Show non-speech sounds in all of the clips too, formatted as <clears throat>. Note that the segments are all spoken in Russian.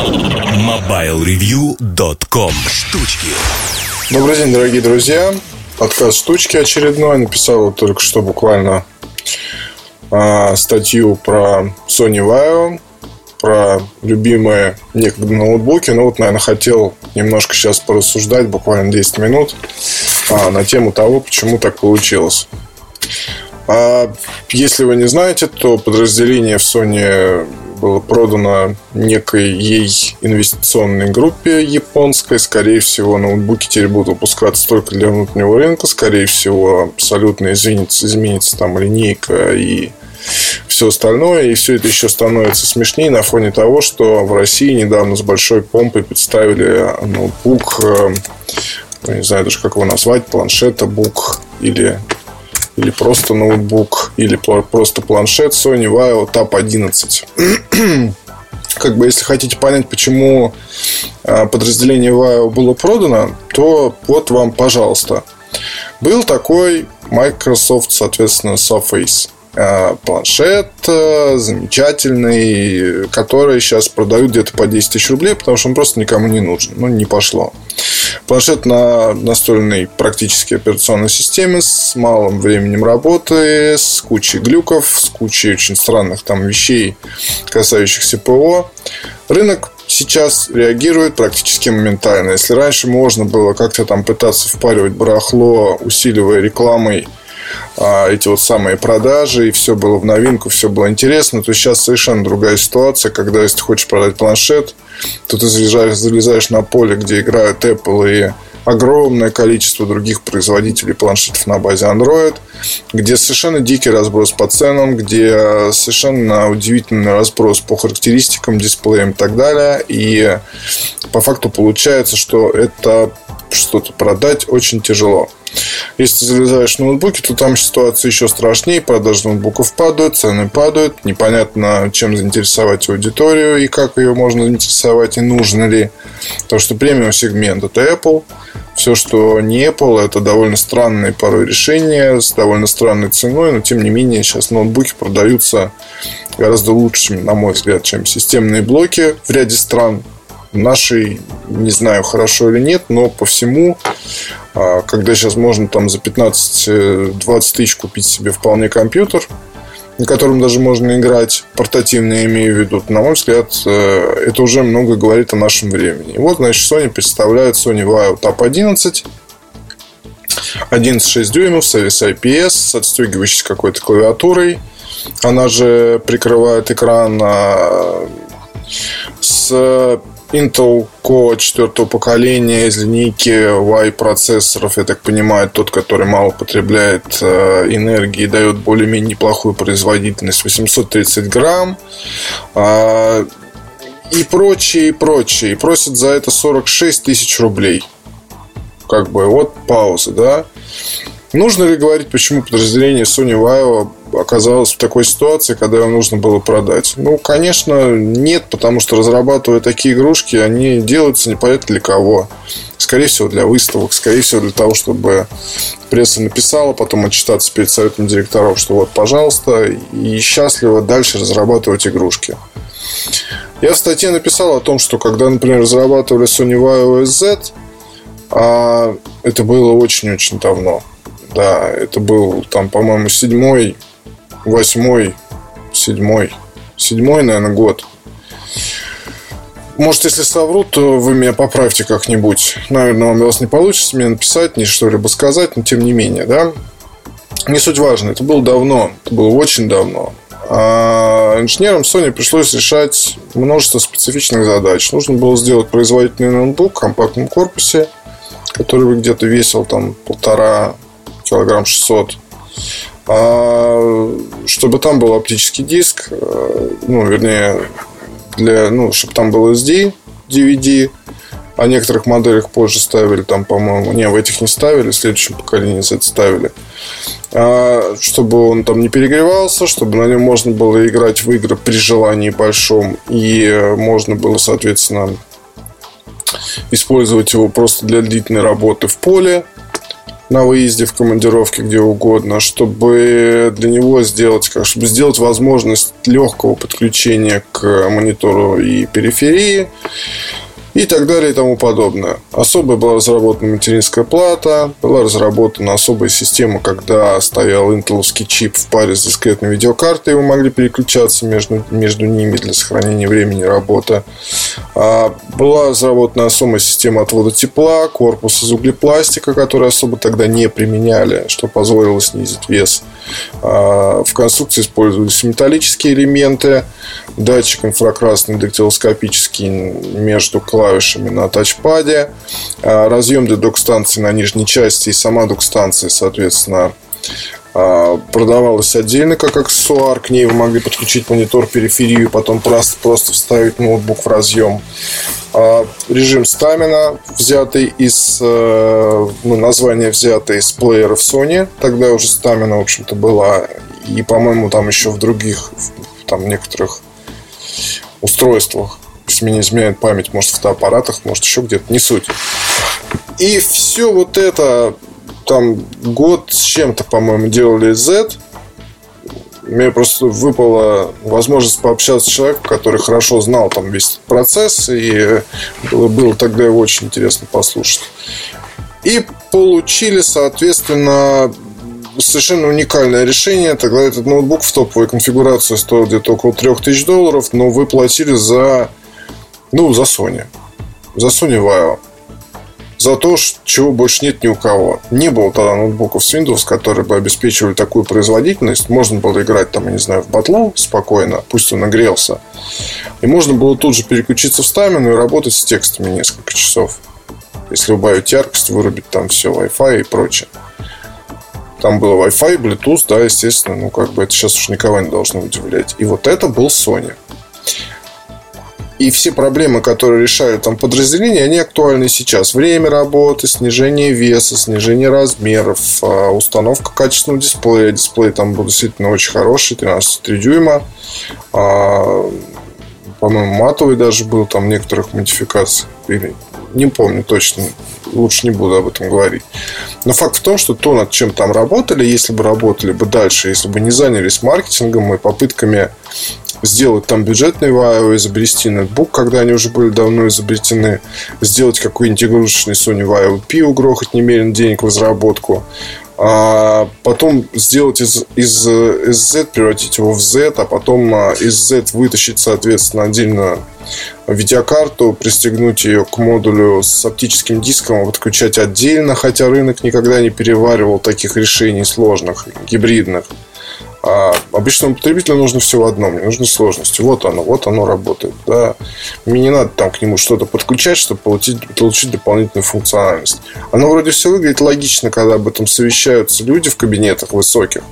MobileReview.com Штучки Добрый день, дорогие друзья. Подкаст «Штучки» очередной. Написал вот только что буквально а, статью про Sony Vaio, про любимые некогда ноутбуки. Ну вот, наверное, хотел немножко сейчас порассуждать, буквально 10 минут, а, на тему того, почему так получилось. А если вы не знаете, то подразделение в Sony было продано некой ей инвестиционной группе японской. Скорее всего, ноутбуки теперь будут выпускаться только для внутреннего рынка. Скорее всего, абсолютно изменится, изменится там линейка и все остальное. И все это еще становится смешнее на фоне того, что в России недавно с большой помпой представили ноутбук, э, не знаю даже как его назвать, планшета, бук или или просто ноутбук, или просто планшет Sony Vaio Tab 11. <clears throat> как бы, если хотите понять, почему а, подразделение Vaio было продано, то вот вам, пожалуйста. Был такой Microsoft, соответственно, Surface. А, планшет э, замечательный, который сейчас продают где-то по 10 тысяч рублей, потому что он просто никому не нужен. Ну, не пошло. Планшет на настольной практически операционной системе с малым временем работы, с кучей глюков, с кучей очень странных там вещей, касающихся ПО. Рынок сейчас реагирует практически моментально. Если раньше можно было как-то там пытаться впаривать барахло, усиливая рекламой эти вот самые продажи, и все было в новинку, все было интересно, то сейчас совершенно другая ситуация, когда если ты хочешь продать планшет, то ты залезаешь, залезаешь на поле, где играют Apple и огромное количество других производителей планшетов на базе Android, где совершенно дикий разброс по ценам, где совершенно удивительный разброс по характеристикам, дисплеям и так далее. И по факту получается, что это что-то продать очень тяжело. Если залезаешь в ноутбуки, то там ситуация еще страшнее. Продажи ноутбуков падают, цены падают. Непонятно, чем заинтересовать аудиторию и как ее можно заинтересовать и нужно ли. То, что премиум сегмент это Apple. Все, что не Apple, это довольно странные порой решения с довольно странной ценой, но тем не менее сейчас ноутбуки продаются гораздо лучше, на мой взгляд, чем системные блоки в ряде стран нашей, не знаю, хорошо или нет, но по всему, а, когда сейчас можно там за 15-20 тысяч купить себе вполне компьютер, на котором даже можно играть, портативно я имею в виду, на мой взгляд, э, это уже много говорит о нашем времени. Вот, значит, Sony представляет Sony Vaio Tab 11, 11,6 дюймов с IPS, с отстегивающейся какой-то клавиатурой. Она же прикрывает экран а, с Intel Core четвертого поколения из линейки Y процессоров, я так понимаю, тот, который мало потребляет э, энергии, дает более-менее неплохую производительность, 830 грамм э, и прочее, и прочее. И просят за это 46 тысяч рублей. Как бы, вот пауза, да. Нужно ли говорить, почему подразделение Sony Vaio оказалось в такой ситуации, когда его нужно было продать? Ну, конечно, нет, потому что разрабатывая такие игрушки, они делаются непонятно для кого. Скорее всего, для выставок, скорее всего, для того, чтобы пресса написала, потом отчитаться перед советом директоров, что вот, пожалуйста, и счастливо дальше разрабатывать игрушки. Я в статье написал о том, что когда, например, разрабатывали Sony Vaio OS Z, а это было очень-очень давно – да, это был там, по-моему, седьмой, восьмой, седьмой, седьмой, наверное, год. Может, если совру, то вы меня поправьте как-нибудь. Наверное, вам вас не получится мне написать, ни что-либо сказать, но тем не менее, да. Не суть важно, это было давно, это было очень давно. А инженерам Sony пришлось решать множество специфичных задач. Нужно было сделать производительный ноутбук в компактном корпусе, который бы где-то весил там полтора килограмм 600. А, чтобы там был оптический диск, э, ну, вернее, для, ну, чтобы там был SD, DVD, о некоторых моделях позже ставили, там, по-моему, не, в этих не ставили, в следующем поколении Z ставили. А, чтобы он там не перегревался, чтобы на нем можно было играть в игры при желании большом, и можно было, соответственно, использовать его просто для длительной работы в поле, на выезде, в командировке, где угодно, чтобы для него сделать, как, чтобы сделать возможность легкого подключения к монитору и периферии и так далее и тому подобное. Особая была разработана материнская плата, была разработана особая система, когда стоял интеловский чип в паре с дискретной видеокартой, вы могли переключаться между, между ними для сохранения времени работы. А, была разработана особая система отвода тепла, корпус из углепластика, который особо тогда не применяли, что позволило снизить вес. А, в конструкции использовались металлические элементы, датчик инфракрасный дактилоскопический между клавишами на тачпаде, а, разъем для док-станции на нижней части и сама док-станция, соответственно, а, продавалась отдельно как аксессуар. К ней вы могли подключить монитор, периферию, потом просто, просто вставить ноутбук в разъем. А, режим стамина, взятый из э, ну, название взятое из плееров Sony. Тогда уже стамина, в общем-то, была. И, по-моему, там еще в других, там некоторых устройствах если мне не изменяет память, может, в фотоаппаратах, может, еще где-то, не суть. И все вот это, там, год с чем-то, по-моему, делали Z. Мне просто выпала возможность пообщаться с человеком, который хорошо знал там весь этот процесс, и было, было тогда его очень интересно послушать. И получили, соответственно, совершенно уникальное решение. Тогда этот ноутбук в топовой конфигурации стоил где-то около 3000 долларов, но вы платили за ну, за Sony. За Sony Vaio. За то, чего больше нет ни у кого. Не было тогда ноутбуков с Windows, которые бы обеспечивали такую производительность. Можно было играть там, я не знаю, в батлу спокойно, пусть он нагрелся. И можно было тут же переключиться в стамину и работать с текстами несколько часов. Если убавить яркость, вырубить там все, Wi-Fi и прочее. Там было Wi-Fi, Bluetooth, да, естественно, ну, как бы это сейчас уж никого не должно удивлять. И вот это был Sony. И все проблемы, которые решают там подразделения, они актуальны сейчас. Время работы, снижение веса, снижение размеров, а, установка качественного дисплея. Дисплей там был действительно очень хороший, 13,3 дюйма. А, по-моему, матовый даже был там некоторых модификаций. Или не помню точно, лучше не буду об этом говорить. Но факт в том, что то, над чем там работали, если бы работали бы дальше, если бы не занялись маркетингом и попытками сделать там бюджетный Vaio, изобрести ноутбук, когда они уже были давно изобретены, сделать какой-нибудь игрушечный Sony Vaio P, угрохать немерено денег в разработку, а потом сделать из, из, из Z, превратить его в Z, а потом а, из Z вытащить, соответственно, отдельно видеокарту, пристегнуть ее к модулю с оптическим диском, подключать отдельно, хотя рынок никогда не переваривал таких решений сложных, гибридных. А обычному потребителю нужно все в одном, не нужны сложности. Вот оно, вот оно работает. Да. Мне не надо там к нему что-то подключать, чтобы получить, получить дополнительную функциональность. Оно вроде все выглядит логично, когда об этом совещаются люди в кабинетах высоких.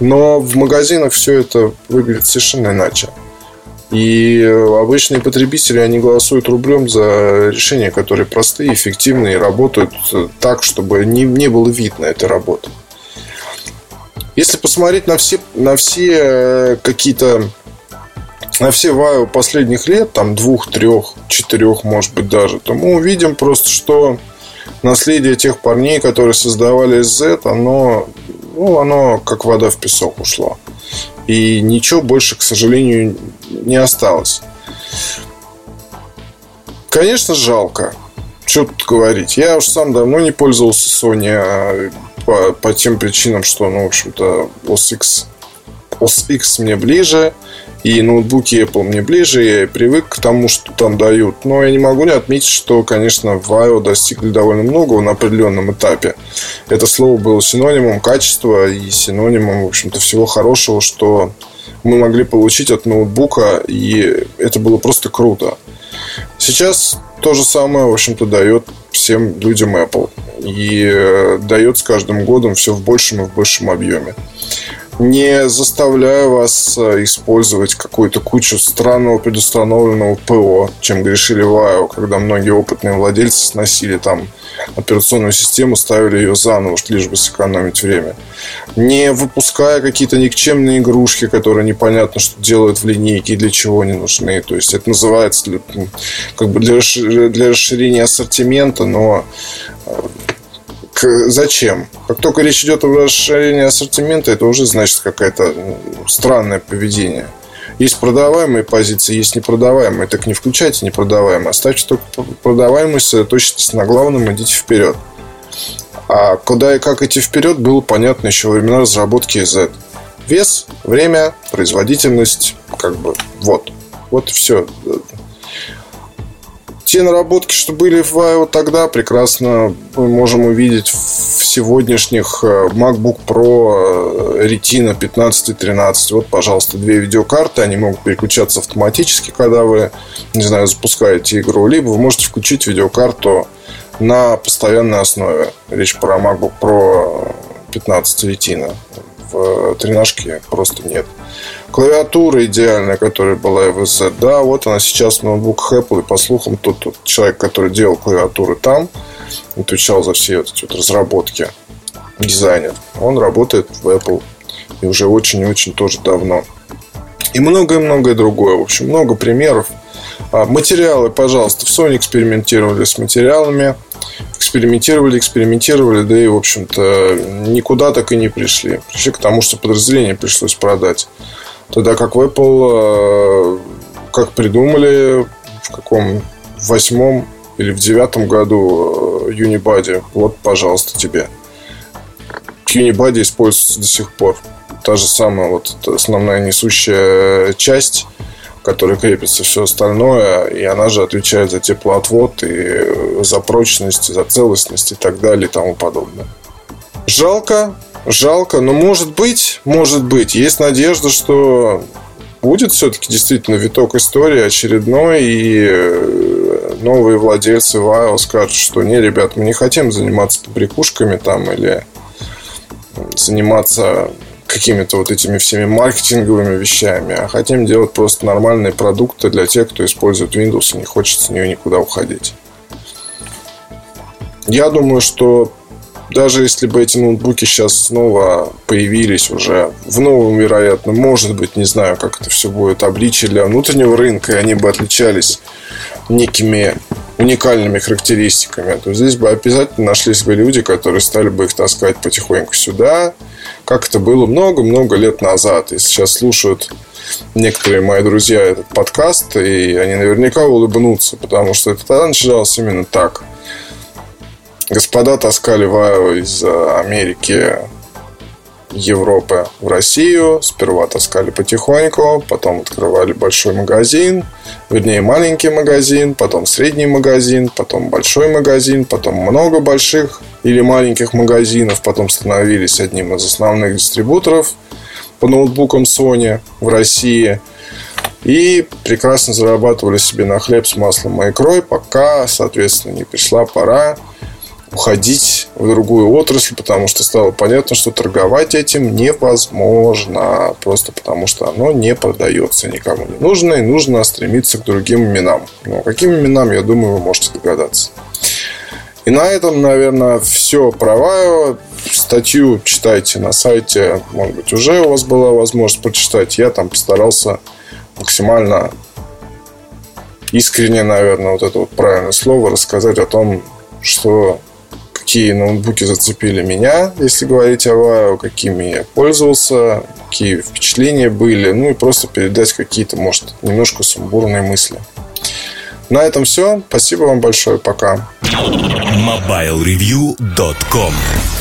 Но в магазинах все это выглядит совершенно иначе. И обычные потребители, они голосуют рублем за решения, которые простые, эффективные работают так, чтобы не, не было видно этой работы. Если посмотреть на все, на все э, какие-то на все вайо последних лет, там двух, трех, четырех, может быть, даже, то мы увидим просто, что наследие тех парней, которые создавали Z, оно, ну, оно как вода в песок ушло. И ничего больше, к сожалению, не осталось. Конечно, жалко. Что тут говорить. Я уж сам давно не пользовался Sony. По, по тем причинам, что, ну, в общем-то, OS X, OS X мне ближе, и ноутбуки Apple мне ближе, я привык к тому, что там дают. Но я не могу не отметить, что, конечно, в IO достигли довольно многого на определенном этапе. Это слово было синонимом качества и синонимом, в общем-то, всего хорошего, что мы могли получить от ноутбука, и это было просто круто. Сейчас то же самое, в общем-то, дает всем людям Apple. И э, дает с каждым годом все в большем и в большем объеме. Не заставляю вас э, использовать какую-то кучу странного предустановленного ПО, чем грешили в IO, когда многие опытные владельцы сносили там операционную систему, ставили ее заново, лишь бы сэкономить время. Не выпуская какие-то никчемные игрушки, которые непонятно, что делают в линейке и для чего они нужны. То есть это называется для, как бы для, для расширения ассортимента, но э, зачем? Как только речь идет о расширении ассортимента, это уже значит какое-то ну, странное поведение. Есть продаваемые позиции, есть непродаваемые. Так не включайте непродаваемые. Оставьте только продаваемые, сосредоточьтесь на главном, идите вперед. А куда и как идти вперед, было понятно еще во времена разработки Z. Вес, время, производительность, как бы вот. Вот все. Те наработки, что были в IO тогда, прекрасно мы можем увидеть в сегодняшних э, MacBook Pro э, Retina 15 и 13. Вот, пожалуйста, две видеокарты. Они могут переключаться автоматически, когда вы, не знаю, запускаете игру. Либо вы можете включить видеокарту на постоянной основе. Речь про MacBook Pro 15 Retina. В тренажке просто нет. Клавиатура идеальная, которая была в VZ. Да, вот она сейчас в ноутбуках Apple. И по слухам, тот, тот человек, который делал клавиатуры там, отвечал за все эти вот разработки, дизайнер, он работает в Apple. И уже очень-очень тоже давно. И многое-многое другое. В общем, много примеров. А, материалы, пожалуйста. В Sony экспериментировали с материалами. Экспериментировали, экспериментировали, да и, в общем-то, никуда так и не пришли. Пришли к тому, что подразделение пришлось продать. Тогда как в Apple, э, как придумали, в каком восьмом или в девятом году э, Unibody, вот, пожалуйста, тебе. Unibody используется до сих пор. Та же самая вот основная несущая часть, которой крепится все остальное, и она же отвечает за теплоотвод и за прочность, за целостность и так далее и тому подобное. Жалко, Жалко, но может быть, может быть, есть надежда, что будет все-таки действительно виток истории очередной, и э, новые владельцы Вайл скажут, что не, ребят, мы не хотим заниматься побрякушками там или заниматься какими-то вот этими всеми маркетинговыми вещами, а хотим делать просто нормальные продукты для тех, кто использует Windows и не хочет с нее никуда уходить. Я думаю, что даже если бы эти ноутбуки сейчас снова появились уже в новом, вероятно, может быть, не знаю, как это все будет, обличие для внутреннего рынка, и они бы отличались некими уникальными характеристиками, то здесь бы обязательно нашлись бы люди, которые стали бы их таскать потихоньку сюда, как это было много-много лет назад. И сейчас слушают некоторые мои друзья этот подкаст, и они наверняка улыбнутся, потому что это тогда начиналось именно так – Господа таскали Ваева из Америки, Европы в Россию. Сперва таскали потихоньку, потом открывали большой магазин, вернее маленький магазин, потом средний магазин, потом большой магазин, потом много больших или маленьких магазинов, потом становились одним из основных дистрибуторов по ноутбукам Sony в России и прекрасно зарабатывали себе на хлеб с маслом и икрой, пока, соответственно, не пришла пора уходить в другую отрасль, потому что стало понятно, что торговать этим невозможно, просто потому что оно не продается никому не нужно, и нужно стремиться к другим именам. Ну, каким именам, я думаю, вы можете догадаться. И на этом, наверное, все про Статью читайте на сайте. Может быть, уже у вас была возможность прочитать. Я там постарался максимально искренне, наверное, вот это вот правильное слово, рассказать о том, что какие ноутбуки зацепили меня, если говорить о Вао, какими я пользовался, какие впечатления были, ну и просто передать какие-то, может, немножко сумбурные мысли. На этом все. Спасибо вам большое. Пока. MobileReview.com